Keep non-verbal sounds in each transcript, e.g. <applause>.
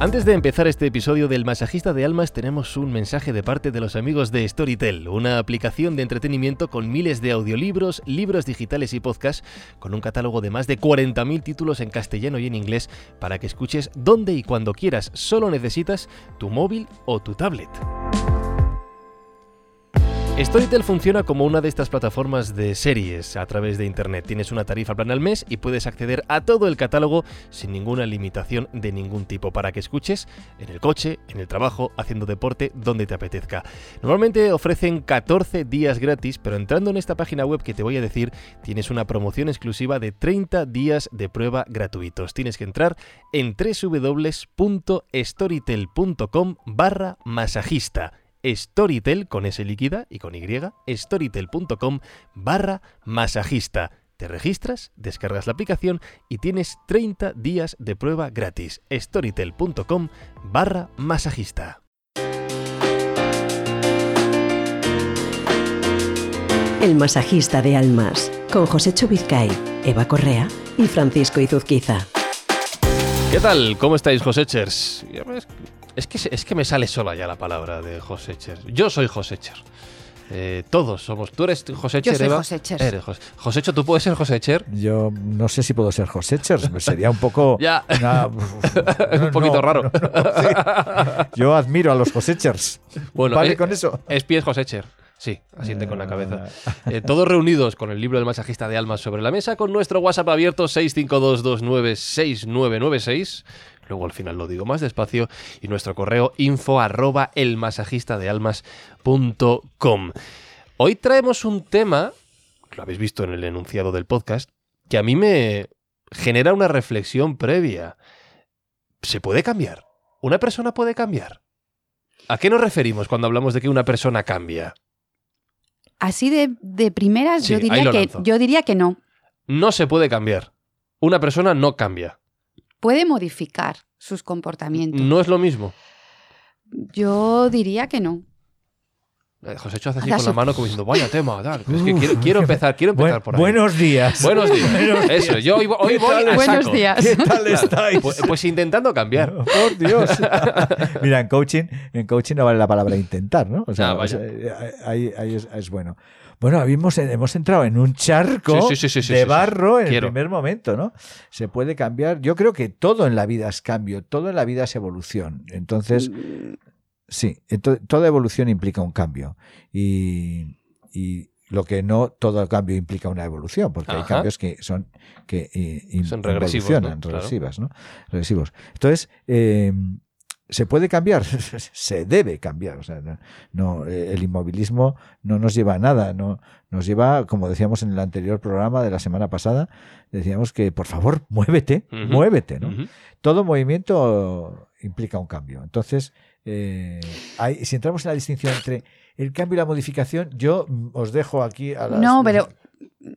Antes de empezar este episodio del Masajista de Almas tenemos un mensaje de parte de los amigos de Storytel, una aplicación de entretenimiento con miles de audiolibros, libros digitales y podcasts, con un catálogo de más de 40.000 títulos en castellano y en inglés para que escuches donde y cuando quieras, solo necesitas tu móvil o tu tablet. Storytel funciona como una de estas plataformas de series a través de Internet. Tienes una tarifa plan al mes y puedes acceder a todo el catálogo sin ninguna limitación de ningún tipo para que escuches en el coche, en el trabajo, haciendo deporte, donde te apetezca. Normalmente ofrecen 14 días gratis, pero entrando en esta página web que te voy a decir, tienes una promoción exclusiva de 30 días de prueba gratuitos. Tienes que entrar en www.storytel.com barra masajista Storytel con S líquida y con Y, storytel.com barra masajista. Te registras, descargas la aplicación y tienes 30 días de prueba gratis. storytel.com barra masajista. El masajista de almas, con José Chubizcay, Eva Correa y Francisco Izuzquiza. ¿Qué tal? ¿Cómo estáis, Josechers? Es que, es que me sale sola ya la palabra de Josecher. Yo soy Josecher. Eh, todos somos. ¿Tú eres Josecher, Yo soy Eva? Josecher. Eres Jos- Josecho, ¿tú puedes ser Josecher? Yo no sé si puedo ser Josecher, sería un poco... <laughs> Ya. una- <laughs> Un poquito no, raro. no, no, sí. Yo admiro a los Josechers. Bueno, ¿Vale eh, con eso? Espies Josecher. Sí, asiente con la cabeza. Eh, todos reunidos con el libro del masajista de almas sobre la mesa, con nuestro WhatsApp abierto 652296996. Luego al final lo digo más despacio. Y nuestro correo info arroba elmasajistadealmas.com. Hoy traemos un tema, lo habéis visto en el enunciado del podcast, que a mí me genera una reflexión previa. ¿Se puede cambiar? ¿Una persona puede cambiar? ¿A qué nos referimos cuando hablamos de que una persona cambia? Así de, de primeras, Sí, yo, diría que, yo diría que no. No se puede cambiar. Una persona no cambia. Puede modificar sus comportamientos. No es lo mismo. Yo diría que no. Eh, José Cho hace así con la mano como diciendo, vaya tema, tal. Es que quiero, quiero <laughs> empezar, quiero empezar Buen- por ahí. buenos días. Buenos días. <laughs> Buenos Eso, días. yo hoy, hoy ¿Qué voy tal a Buenos saco. días. ¿Qué tal estáis? Pues, pues intentando cambiar. <laughs> Por Dios. Mira, en coaching, en coaching no vale la palabra intentar, ¿no? O sea, Ah, vaya. o sea, ahí, ahí es, es bueno. Bueno, habíamos, hemos entrado en un charco Sí, sí, sí, sí, sí, de barro en Quiero. el primer momento, ¿no? Se puede cambiar. Yo creo que todo en la vida es cambio, todo en la vida es evolución. Entonces, sí, ento- toda evolución implica un cambio. Y, y lo que no, todo cambio implica una evolución, porque hay cambios que son que eh, in- Son regresivos, regresivas, ¿no? Regresivos. Entonces, eh, ¿se puede cambiar? <laughs> se debe cambiar. O sea, no, no, eh, el inmovilismo no nos lleva a nada, no, nos lleva, como decíamos en el anterior programa de la semana pasada, decíamos que por favor, <laughs> muévete, muévete, ¿no? Todo movimiento implica un cambio. Entonces, eh, hay- si entramos en la distinción entre el cambio y la modificación, yo os dejo aquí a las... No, pero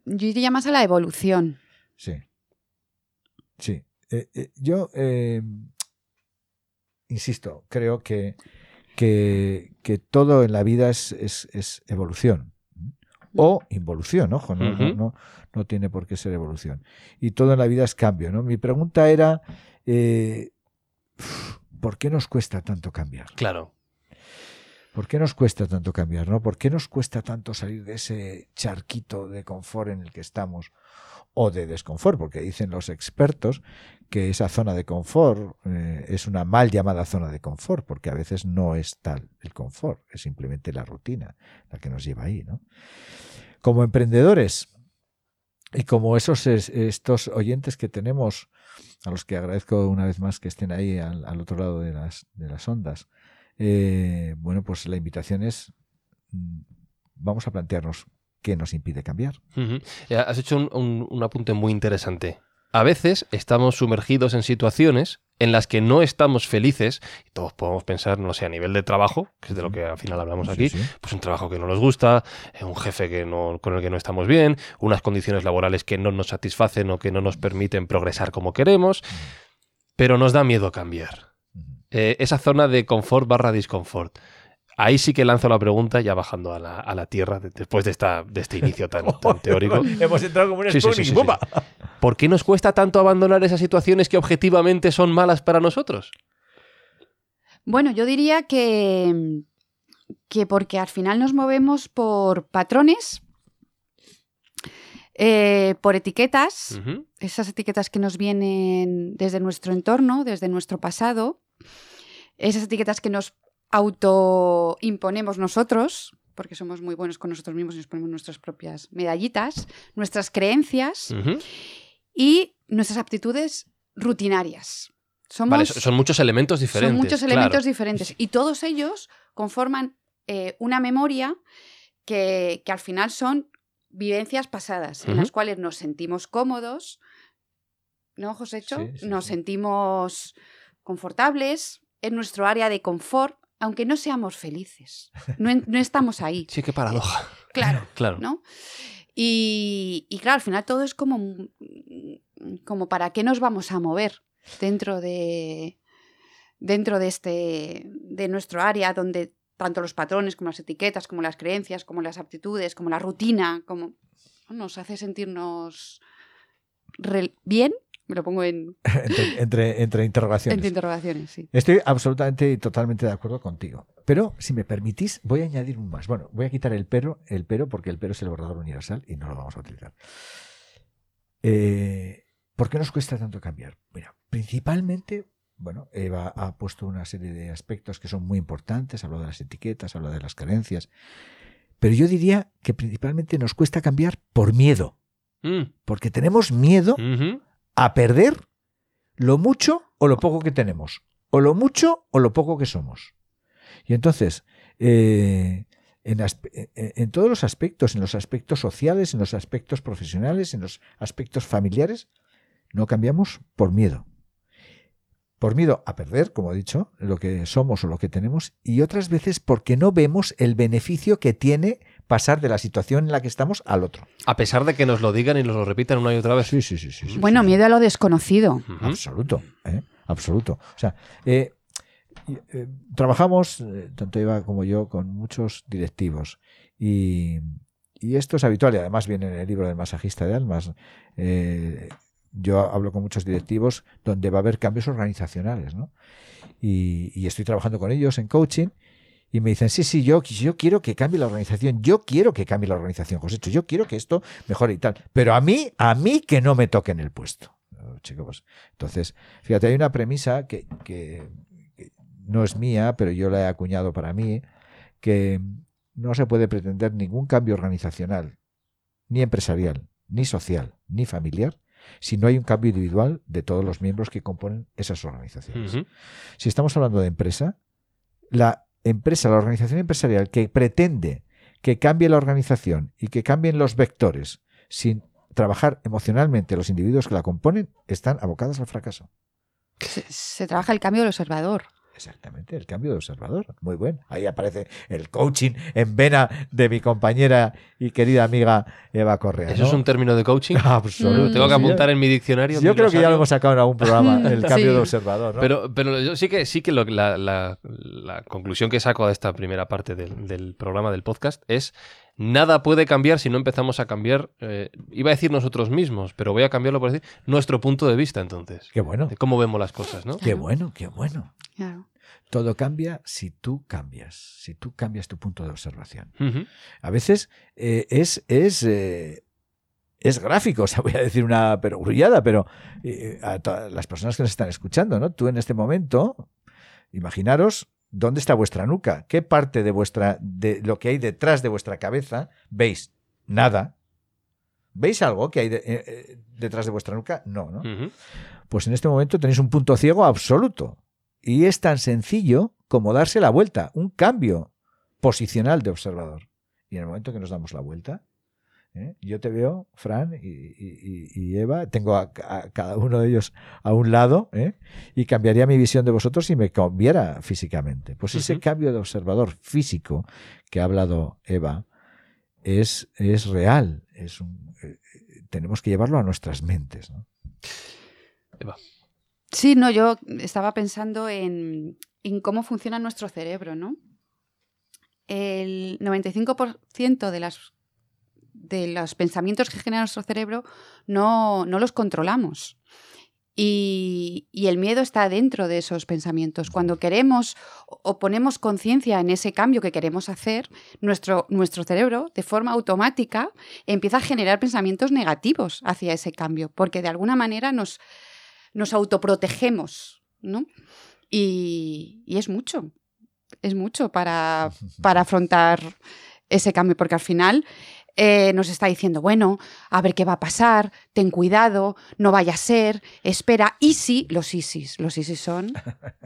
yo iría más a la evolución. Sí. Sí. Eh, eh, yo, eh, insisto, creo que, que, que todo en la vida es, es, es evolución. O involución, ojo, no, no, no tiene por qué ser evolución. Y todo en la vida es cambio, ¿no? Mi pregunta era, eh, ¿por qué nos cuesta tanto cambiar? Claro. ¿Por qué nos cuesta tanto cambiar? ¿no? ¿Por qué nos cuesta tanto salir de ese charquito de confort en el que estamos? O de desconfort, porque dicen los expertos que esa zona de confort eh, es una mal llamada zona de confort, porque a veces no es tal el confort, es simplemente la rutina la que nos lleva ahí. ¿no? Como emprendedores y como esos es- estos oyentes que tenemos, a los que agradezco una vez más que estén ahí al, al otro lado de las, de las ondas, eh, bueno, pues la invitación es, mm, vamos a plantearnos qué nos impide cambiar. Eh, Has hecho un, un- un apunte muy interesante. A veces estamos sumergidos en situaciones en las que no estamos felices, y todos podemos pensar, no sé, a nivel de trabajo, que es de lo que al final hablamos aquí, sí. pues un trabajo que no nos gusta, eh, un jefe que no, con el que no estamos bien, unas condiciones laborales que no nos satisfacen o que no nos permiten progresar como queremos, pero nos da miedo cambiar. Eh, esa zona de confort barra disconfort. Ahí sí que lanzo la pregunta, ya bajando a la, a la tierra, de- después de, esta, de este inicio tan, <laughs> tan teórico. Hemos entrado como un Sí, sí, sí. ¿Por qué nos cuesta tanto abandonar esas situaciones que objetivamente son malas para nosotros? Bueno, yo diría que, que porque al final nos movemos por patrones, eh, por etiquetas, esas etiquetas que nos vienen desde nuestro entorno, desde nuestro pasado, esas etiquetas que nos autoimponemos nosotros, porque somos muy buenos con nosotros mismos y nos ponemos nuestras propias medallitas, nuestras creencias y nuestras aptitudes rutinarias. Somos, Vale, so- son muchos elementos diferentes. son muchos claro. elementos diferentes y todos ellos conforman eh, una memoria que, que al final son vivencias pasadas en las cuales nos sentimos cómodos, ¿no, Josécho? Sí, sí, nos sí. sentimos confortables en nuestro área de confort, aunque no seamos felices. No, no estamos ahí, Sí, qué paradoja. claro. <laughs> Claro. ¿no? Y, y claro, al final todo es como, como para qué nos vamos a mover dentro de dentro de este de nuestro área donde tanto los patrones como las etiquetas, como las creencias, como las aptitudes, como la rutina, como nos hace sentirnos bien, me lo pongo en, <laughs> entre, entre, entre interrogaciones. entre interrogaciones, sí. Estoy absolutamente y totalmente de acuerdo contigo. Pero, si me permitís, voy a añadir un más. Bueno, voy a quitar el pero, el pero porque el pero es el borrador universal y no lo vamos a utilizar. Eh, ¿Por qué nos cuesta tanto cambiar? Mira, principalmente, bueno, Eva ha puesto una serie de aspectos que son muy importantes, habló de las etiquetas, habló de las creencias, pero yo diría que principalmente nos cuesta cambiar por miedo, Mm. porque tenemos miedo. A perder lo mucho o lo poco que tenemos, o lo mucho o lo poco que somos. Y entonces, eh, en, en- en todos los aspectos, en los aspectos sociales, en los aspectos profesionales, en los aspectos familiares, no cambiamos por miedo. Por miedo a perder, como he dicho, lo que somos o lo que tenemos, y otras veces porque no vemos el beneficio que tiene pasar de la situación en la que estamos al otro. A pesar de que nos lo digan y nos lo repitan una y otra vez. Sí, sí, sí, sí. Bueno, sí. miedo a lo desconocido. Absoluto, ¿eh? absoluto. O sea, eh, eh, trabajamos, eh, tanto Eva como yo, con muchos directivos y, y esto es habitual y además viene en el libro del masajista de almas. Eh, yo hablo con muchos directivos donde va a haber cambios organizacionales, ¿no? Y, y estoy trabajando con ellos en coaching y me dicen, sí, sí, yo, yo quiero que cambie la organización, yo quiero que cambie la organización, José, yo quiero que esto mejore y tal, pero a mí, a mí que no me toquen el puesto. Oh, chicos, entonces, fíjate, hay una premisa que, que- que no es mía, pero yo la he acuñado para mí, que no se puede pretender ningún cambio organizacional, ni empresarial, ni social, ni familiar, si no hay un cambio individual de todos los miembros que componen esas organizaciones. Si estamos hablando de empresa, la empresa, la organización empresarial que pretende que cambie la organización y que cambien los vectores sin trabajar emocionalmente los individuos que la componen, están abocadas al fracaso. Se, se trabaja el cambio del observador. Exactamente, el cambio de observador. Muy bueno. Ahí aparece el coaching en vena de mi compañera y querida amiga Eva Correa. ¿Eso ¿no? es un término de coaching? <laughs> Absoluto. Mm. Tengo que apuntar en mi diccionario. Yo mi creo que ya lo hemos sacado en algún programa, el <laughs> cambio Sí. de observador. ¿no? Pero, pero yo sí que sí que lo- la, la- la conclusión que saco de esta primera parte del, del programa del podcast es nada puede cambiar si no empezamos a cambiar, eh, iba a decir nosotros mismos, pero voy a cambiarlo por decir nuestro punto de vista entonces, Qué bueno, de cómo vemos las cosas, ¿no? qué bueno, qué bueno. Claro. Todo cambia si tú cambias, si tú cambias tu punto de observación. A veces eh, es, es, eh, es gráfico, o sea, voy a decir una perogrullada, pero eh, a todas las personas que nos están escuchando, ¿no? Tú en este momento, imaginaros dónde está vuestra nuca, qué parte de vuestra, de lo que hay detrás de vuestra cabeza veis. Nada. ¿Veis algo que hay de- eh, eh, detrás de vuestra nuca? No, ¿no? Pues en este momento tenéis un punto ciego absoluto. Y es tan sencillo como darse la vuelta, un cambio posicional de observador. Y en el momento que nos damos la vuelta, ¿eh? yo te veo, Fran y, y- y- y Eva, tengo a, a cada uno de ellos a un lado, ¿eh? y cambiaría mi visión de vosotros si me cambiara físicamente. Pues ese cambio de observador físico que ha hablado Eva es, es real. Es un- eh, tenemos que llevarlo a nuestras mentes. ¿no? Sí, no, yo estaba pensando en, en cómo funciona nuestro cerebro, ¿no? El 95% de, las, de los pensamientos que genera nuestro cerebro no, no los controlamos. Y, y el miedo está dentro de esos pensamientos. Cuando queremos o ponemos conciencia en ese cambio que queremos hacer, nuestro, nuestro cerebro, de forma automática, empieza a generar pensamientos negativos hacia ese cambio, porque de alguna manera nos, nos autoprotegemos, ¿no? Y, y es mucho, es mucho para, <laughs> para afrontar ese cambio, porque al final eh, nos está diciendo, bueno, a ver qué va a pasar, ten cuidado, no vaya a ser, espera. Y si, los ISIS, los ISIS son,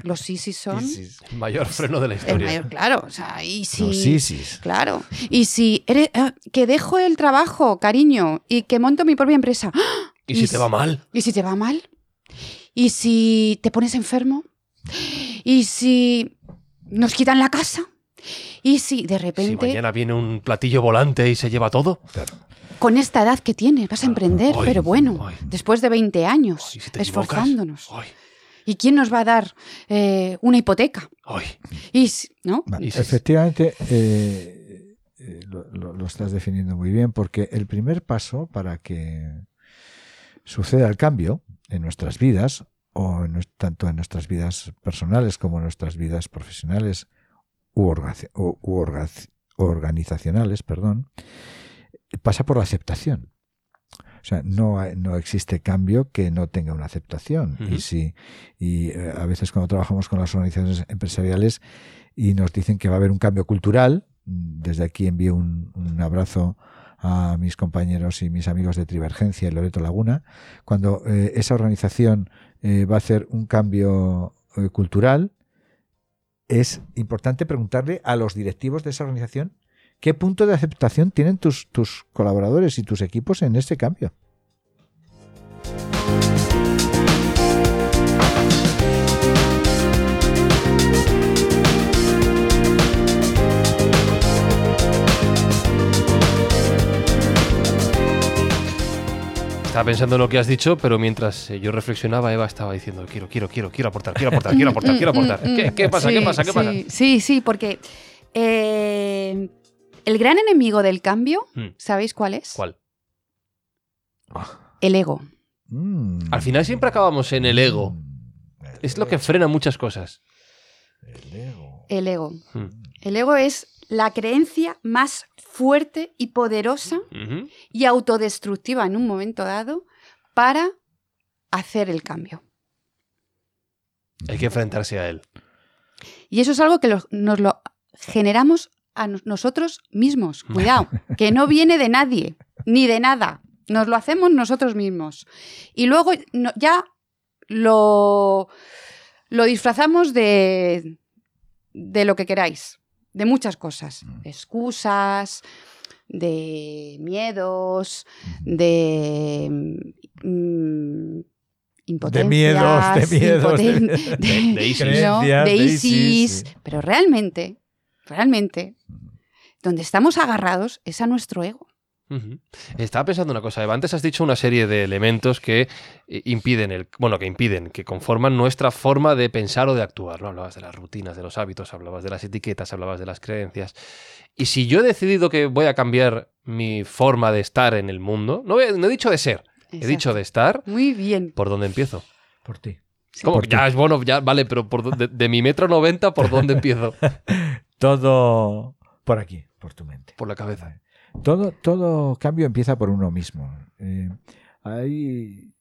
los ISIS son... Isis. El mayor freno de la el historia. mayor, claro, o sea, y si... Los ISIS. Claro. Y si eres, eh, que dejo el trabajo, cariño, y que monto mi propia empresa. ¡Ah! ¿Y si te va mal? ¿Y si te va mal? ¿Y si te pones enfermo? ¿Y si nos quitan la casa? ¿Y si de Si repente, mañana viene un platillo volante y se lleva todo. con esta edad que tienes, vas a emprender? Ay, pero bueno, ay. después de 20 años, si esforzándonos. ¿Y quién nos va a dar eh, una hipoteca? ay. Y si- ¿no? Si- Efectivamente, eh, eh, lo, lo- lo estás definiendo muy bien, porque el primer paso para que suceda el cambio en nuestras vidas, o en tanto en nuestras vidas personales como en nuestras vidas profesionales u, orga- u- u orga- organizacionales, perdón, pasa por la aceptación. O sea, no, no existe cambio que no tenga una aceptación. Y si y eh, a veces cuando trabajamos con las organizaciones empresariales y nos dicen que va a haber un cambio cultural, desde aquí envío un, un abrazo a mis compañeros y mis amigos de Trivergencia y Loreto Laguna, cuando eh, esa organización eh, va a hacer un cambio eh, cultural, es importante preguntarle a los directivos de esa organización qué punto de aceptación tienen tus, tus colaboradores y tus equipos en este cambio. Estaba pensando en lo que has dicho, pero mientras eh, yo reflexionaba, Eva estaba diciendo, quiero, quiero, quiero, quiero aportar, quiero aportar, quiero aportar, quiero aportar. Mm, mm, ¿Qué, qué pasa? ¿Qué sí, pasa? ¿Qué sí, pasa? Sí, sí, porque eh, el gran enemigo del cambio, Mm. ¿sabéis cuál es? ¿Cuál? El ego. Mm. Al final siempre acabamos en el ego. Mm. El Es lo que frena muchas cosas. el ego. El ego. Mm. El ego es la creencia más fuerte y poderosa y autodestructiva en un momento dado para hacer el cambio. Hay que enfrentarse a él. Y eso es algo que lo- nos lo generamos a nos- nosotros mismos. <laughs> Cuidado, que no viene de nadie, ni de nada. Nos lo hacemos nosotros mismos. Y luego no- ya lo, lo disfrazamos de, de lo que queráis, de muchas cosas. De excusas, de miedos, de... mm, De miedos, de impotencias, miedos, de- impoten- <laughs> de- de ISIS. ¿no? Creencias, de de ISIS. Pero realmente, realmente, donde estamos agarrados es a nuestro ego. Estaba pensando una cosa, Eva. Antes has dicho una serie de elementos que eh, impiden el, bueno, que impiden, que conforman nuestra forma de pensar o de actuar. ¿no? Hablabas de las rutinas, de los hábitos, hablabas de las etiquetas, hablabas de las creencias. Y si yo he decidido que voy a cambiar mi forma de estar en el mundo, no, he- no he dicho de ser, he dicho de estar, Muy bien. ¿por dónde empiezo? Por ti. ¿Cómo? Por Ya ti. es bueno, ya vale, pero por, de, de mi metro noventa, ¿por dónde <laughs> empiezo? Todo por aquí, por tu mente. Por la cabeza. Todo, todo cambio empieza por uno mismo. Eh, hay-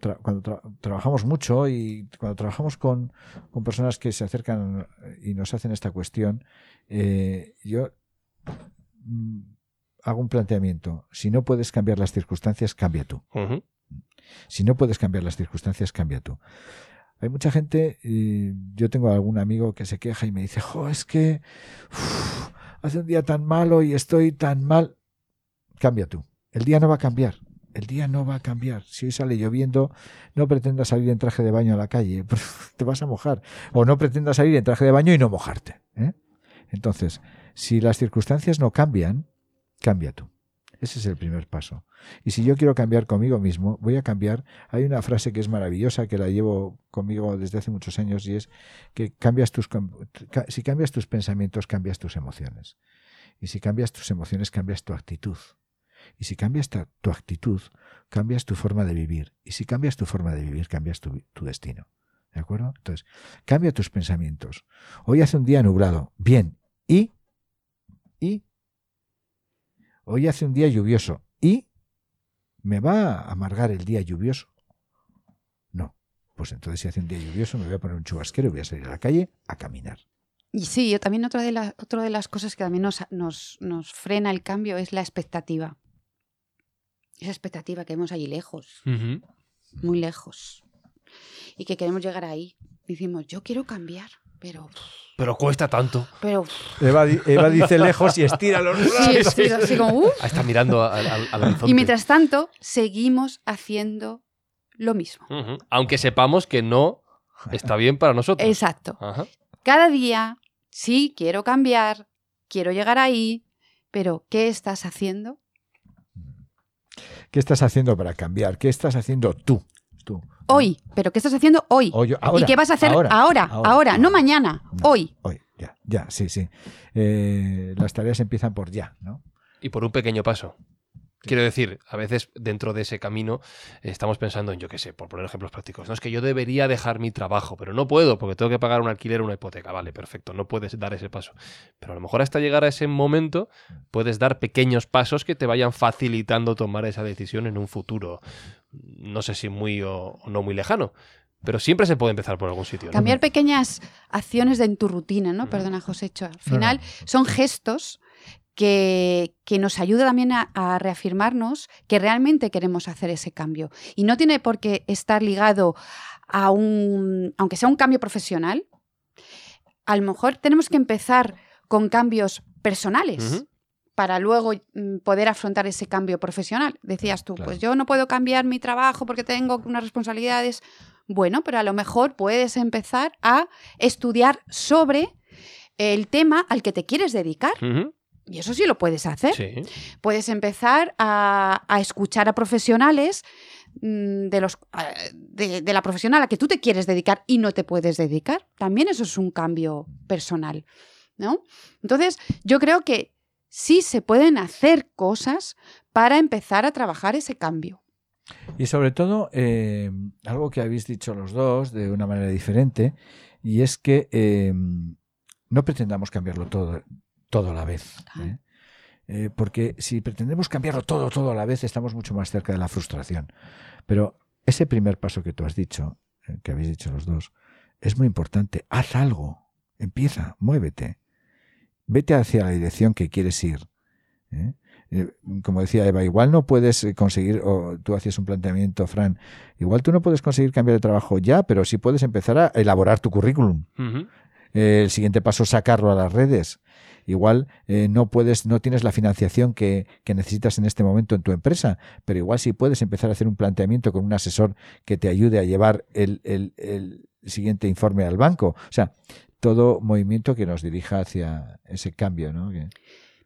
tra- cuando tra- trabajamos mucho y cuando trabajamos con, con personas que se acercan y nos hacen esta cuestión, eh, yo mm, hago un planteamiento. Si no puedes cambiar las circunstancias, cambia tú. Si no puedes cambiar las circunstancias, cambia tú. Hay mucha gente, y yo tengo algún amigo que se queja y me dice, jo, es que uf, hace un día tan malo y estoy tan mal. Cambia tú. El día no va a cambiar. El día no va a cambiar. Si hoy sale lloviendo, no pretendas salir en traje de baño a la calle. <laughs> Te vas a mojar. O no pretendas salir en traje de baño y no mojarte. ¿eh? Entonces, si las circunstancias no cambian, cambia tú. Ese es el primer paso. Y si yo quiero cambiar conmigo mismo, voy a cambiar. Hay una frase que es maravillosa, que la llevo conmigo desde hace muchos años, y es que cambias tus, si cambias tus pensamientos, cambias tus emociones. Y si cambias tus emociones, cambias tu actitud. Y si cambias tu actitud, cambias tu forma de vivir. Y si cambias tu forma de vivir, cambias tu, tu destino. ¿De acuerdo? Entonces, cambia tus pensamientos. Hoy hace un día nublado. Bien. ¿Y? ¿Y? Hoy hace un día lluvioso. ¿Y? ¿Me va a amargar el día lluvioso? No. Pues entonces si hace un día lluvioso me voy a poner un chubasquero y voy a salir a la calle a caminar. Y sí, yo también otra de, las otra de las cosas que también nos, nos, nos frena el cambio es la expectativa. Esa expectativa que vemos allí lejos, muy lejos. Y que queremos llegar ahí. Decimos, yo quiero cambiar, pero... Pero cuesta tanto. pero Eva, di- Eva dice lejos y estira los sí, sí, así como. Ah, Está mirando al, al- al horizonte. Y mientras tanto, seguimos haciendo lo mismo. Aunque sepamos que no está bien para nosotros. Exacto. Ajá. Cada día, sí, quiero cambiar, quiero llegar ahí, pero ¿qué estás haciendo? ¿Qué estás haciendo para cambiar? ¿Qué estás haciendo tú? Tú. Hoy, pero ¿qué estás haciendo hoy? Ahora, ¿Y qué vas a hacer ahora? Ahora, ahora, no mañana, No. hoy. Hoy, ya, ya, sí, sí. Eh, las tareas empiezan por ya, ¿no? Y por un pequeño paso. Quiero decir, a veces dentro de ese camino eh, estamos pensando en, yo qué sé, por poner ejemplos prácticos. No es que yo debería dejar mi trabajo, pero no puedo porque tengo que pagar un alquiler o una hipoteca. Vale, perfecto, no puedes dar ese paso. Pero a lo mejor hasta llegar a ese momento puedes dar pequeños pasos que te vayan facilitando tomar esa decisión en un futuro. No sé si muy o, o no muy lejano, pero siempre se puede empezar por algún sitio. ¿no? Cambiar pequeñas acciones de en tu rutina, ¿no? Perdona, Josécho. Al No, final no. son gestos que, que nos ayudan también a, a reafirmarnos que realmente queremos hacer ese cambio. Y no tiene por qué estar ligado a un, aunque sea un cambio profesional, a lo mejor tenemos que empezar con cambios personales. Para luego mm, poder afrontar ese cambio profesional. Decías tú, Claro. pues yo no puedo cambiar mi trabajo porque tengo unas responsabilidades. Bueno, pero a lo mejor puedes empezar a estudiar sobre el tema al que te quieres dedicar. Y eso sí lo puedes hacer. Sí. Puedes empezar a, a escuchar a profesionales mm, de, los, de, de la profesión a la que tú te quieres dedicar y no te puedes dedicar. También eso es un cambio personal. ¿no? Entonces, yo creo que sí se pueden hacer cosas para empezar a trabajar ese cambio. Y sobre todo, eh, algo que habéis dicho los dos de una manera diferente, y es que eh, no pretendamos cambiarlo todo, todo a la vez. ¿eh? Eh, porque si pretendemos cambiarlo todo, todo a la vez, estamos mucho más cerca de la frustración. Pero ese primer paso que tú has dicho, que habéis dicho los dos, es muy importante. Haz algo. Empieza, muévete. Vete hacia la dirección que quieres ir. ¿eh? Eh, como decía Eva, igual no puedes eh, conseguir, o tú hacías un planteamiento, Fran, igual tú no puedes conseguir cambiar de trabajo ya, pero sí puedes empezar a elaborar tu currículum. Eh, el siguiente paso es sacarlo a las redes. Igual eh, no puedes, no tienes la financiación que, que necesitas en este momento en tu empresa, pero igual sí puedes empezar a hacer un planteamiento con un asesor que te ayude a llevar el, el- el siguiente informe al banco. O sea, todo movimiento que nos dirija hacia ese cambio, ¿no? Que-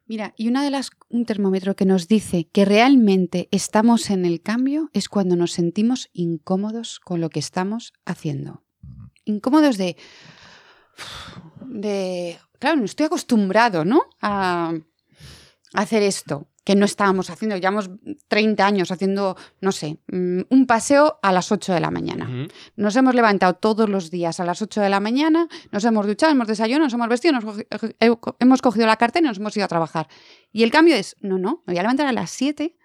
Mira, y una de las un termómetro que nos dice que realmente estamos en el cambio es cuando nos sentimos incómodos con lo que estamos haciendo. Incómodos de de claro, no estoy acostumbrado, ¿no? A, a hacer esto que no estábamos haciendo, llevamos 30 años haciendo, no sé, mm, un paseo a las 8 de la mañana. Nos hemos levantado todos los días a las 8 de la mañana, nos hemos duchado, hemos desayunado, nos hemos vestido, nos cogi- eh, hemos cogido la cartera y nos hemos ido a trabajar. Y el cambio es, no, no, me voy a levantar a las 7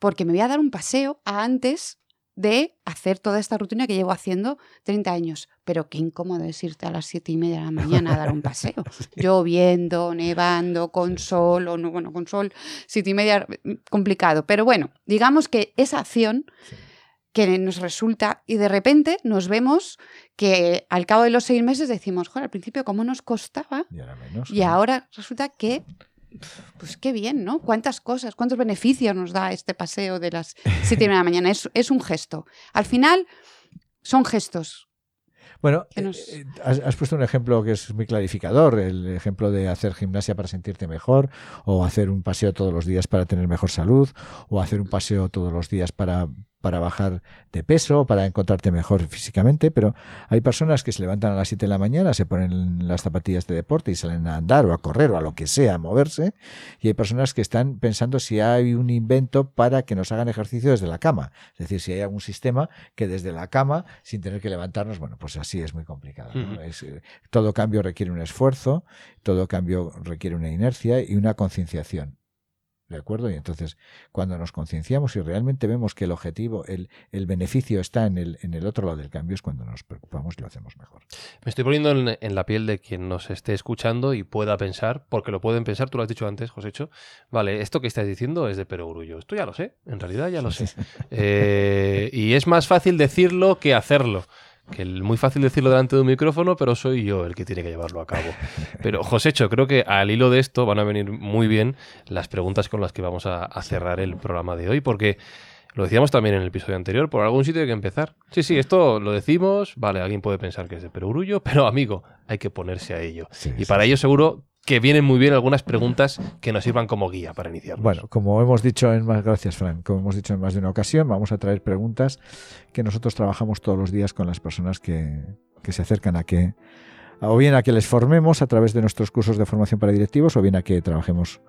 porque me voy a dar un paseo antes de hacer toda esta rutina que llevo haciendo 30 años. Pero qué incómodo es irte a las 7 y media de la mañana a dar un paseo. <laughs> Lloviendo, nevando, con sol, o no, bueno, con sol, 7 y media, mm, complicado. Pero bueno, digamos que esa acción que nos resulta y de repente nos vemos que al cabo de los seis meses decimos, joder, al principio cómo nos costaba y ahora menos. y ahora resulta que, pues qué bien, ¿no? Cuántas cosas, cuántos beneficios nos da este paseo de las siete y media de la mañana. Es, es un gesto. Al final son gestos. Bueno, eh, nos- eh, has, has puesto un ejemplo que es muy clarificador, el ejemplo de hacer gimnasia para sentirte mejor, o hacer un paseo todos los días para tener mejor salud, o hacer un paseo todos los días para para bajar de peso, para encontrarte mejor físicamente, pero hay personas que se levantan a las 7 de la mañana, se ponen las zapatillas de deporte y salen a andar o a correr o a lo que sea, a moverse, y hay personas que están pensando si hay un invento para que nos hagan ejercicio desde la cama, es decir, si hay algún sistema que desde la cama, sin tener que levantarnos, bueno, pues así es muy complicado. ¿no? es, eh, todo cambio requiere un esfuerzo, todo cambio requiere una inercia y una concienciación. ¿De acuerdo? Y entonces, cuando nos concienciamos y realmente vemos que el objetivo, el, el beneficio está en el, en el otro lado del cambio, es cuando nos preocupamos y lo hacemos mejor. Me estoy poniendo en, en la piel de quien nos esté escuchando y pueda pensar, porque lo pueden pensar, tú lo has dicho antes, Josécho, vale, esto que estás diciendo es de perogrullo. Esto ya lo sé, en realidad ya lo sé. <laughs> Eh, y es más fácil decirlo que hacerlo. Que es muy fácil decirlo delante de un micrófono, pero soy yo el que tiene que llevarlo a cabo. Pero, Josécho, creo que al hilo de esto van a venir muy bien las preguntas con las que vamos a, a cerrar el programa de hoy, porque lo decíamos también en el episodio anterior, por algún sitio hay que empezar. Sí, sí, esto lo decimos, vale, alguien puede pensar que es de perogrullo, pero amigo, hay que ponerse a ello. Sí, y sí, para sí. ello seguro que vienen muy bien algunas preguntas que nos sirvan como guía para iniciar. Bueno, como hemos dicho en más, gracias Fran, como hemos dicho en más de una ocasión, vamos a traer preguntas que nosotros trabajamos todos los días con las personas que, que se acercan a que, o bien a que les formemos a través de nuestros cursos de formación para directivos, o bien a que trabajemos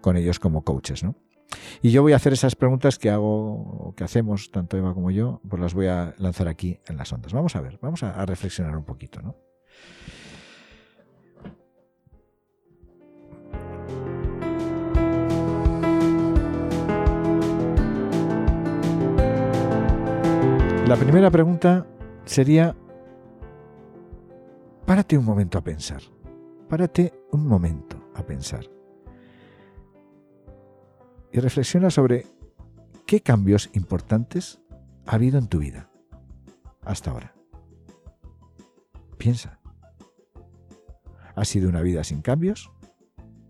con ellos como coaches, ¿no? Y yo voy a hacer esas preguntas que hago, que hacemos, tanto Eva como yo, pues las voy a lanzar aquí en las ondas. Vamos a ver, vamos a, a reflexionar un poquito, ¿no? La primera pregunta sería, párate un momento a pensar, párate un momento a pensar y reflexiona sobre qué cambios importantes ha habido en tu vida hasta ahora. Piensa. ¿Ha sido una vida sin cambios?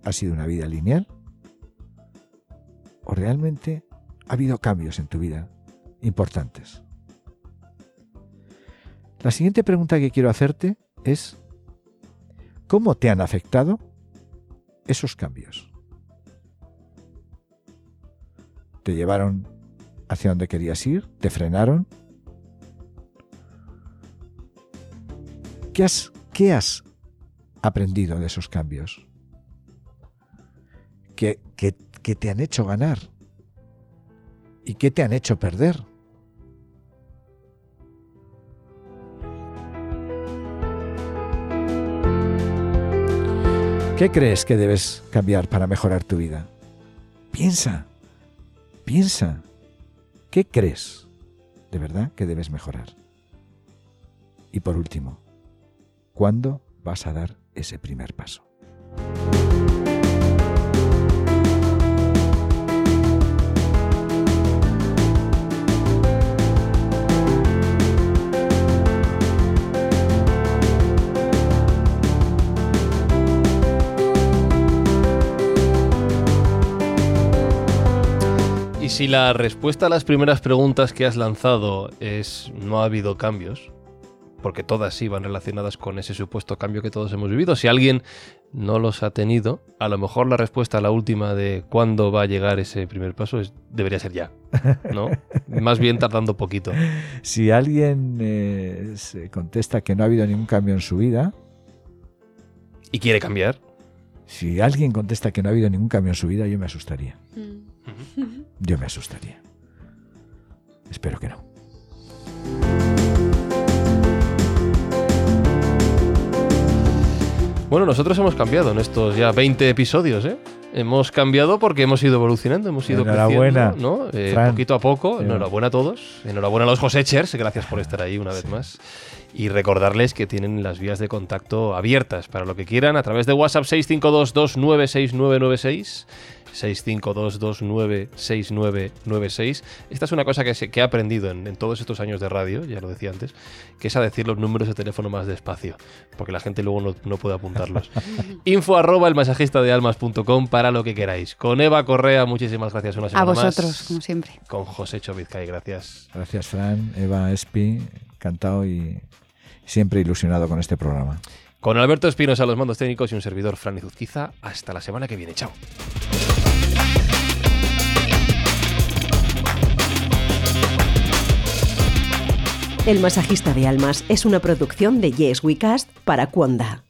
¿Ha sido una vida lineal? ¿O realmente ha habido cambios en tu vida importantes? La siguiente pregunta que quiero hacerte es, ¿cómo te han afectado esos cambios? ¿Te llevaron hacia donde querías ir? ¿Te frenaron? ¿Qué has, qué has aprendido de esos cambios? ¿Qué, qué, qué te han hecho ganar? ¿Y qué te han hecho perder? ¿Qué crees que debes cambiar para mejorar tu vida? Piensa, piensa. ¿Qué crees de verdad que debes mejorar? Y por último, ¿cuándo vas a dar ese primer paso? Y si la respuesta a las primeras preguntas que has lanzado es no ha habido cambios, porque todas sí van relacionadas con ese supuesto cambio que todos hemos vivido, si alguien no los ha tenido, a lo mejor la respuesta a la última de cuándo va a llegar ese primer paso es, debería ser ya, ¿no? <laughs> Más bien tardando poquito. Si alguien eh, se contesta que no ha habido ningún cambio en su vida, ¿Y quiere cambiar? si alguien contesta que no ha habido ningún cambio en su vida, yo me asustaría. Mm. Yo me asustaría. Espero que no. Bueno, nosotros hemos cambiado en estos ya 20 episodios, ¿eh? Hemos cambiado porque hemos ido evolucionando, hemos ido Enhorabuena, creciendo, ¿no? Eh, poquito a poco. Enhorabuena a todos. Enhorabuena a los Josechers, gracias por estar ahí una vez más. Y recordarles que tienen las vías de contacto abiertas para lo que quieran a través de WhatsApp 652296996. 652296996. Esta es una cosa que, se- que he aprendido en, en todos estos años de radio, ya lo decía antes, que es a decir los números de teléfono más despacio, porque la gente luego no, no puede apuntarlos. <laughs> Info arroba el masajista de almas.com para lo que queráis. Con Eva Correa, muchísimas gracias una A semana vosotros, más. como siempre. Con José Chovizcay, gracias. Gracias, Fran, Eva, Espi, encantado y siempre ilusionado con este programa. Con Alberto Espinosa, los mandos técnicos y un servidor, Fran Izuzquiza. Hasta la semana que viene. Chao. El masajista de almas es una producción de Yes We Cast para Cuonda.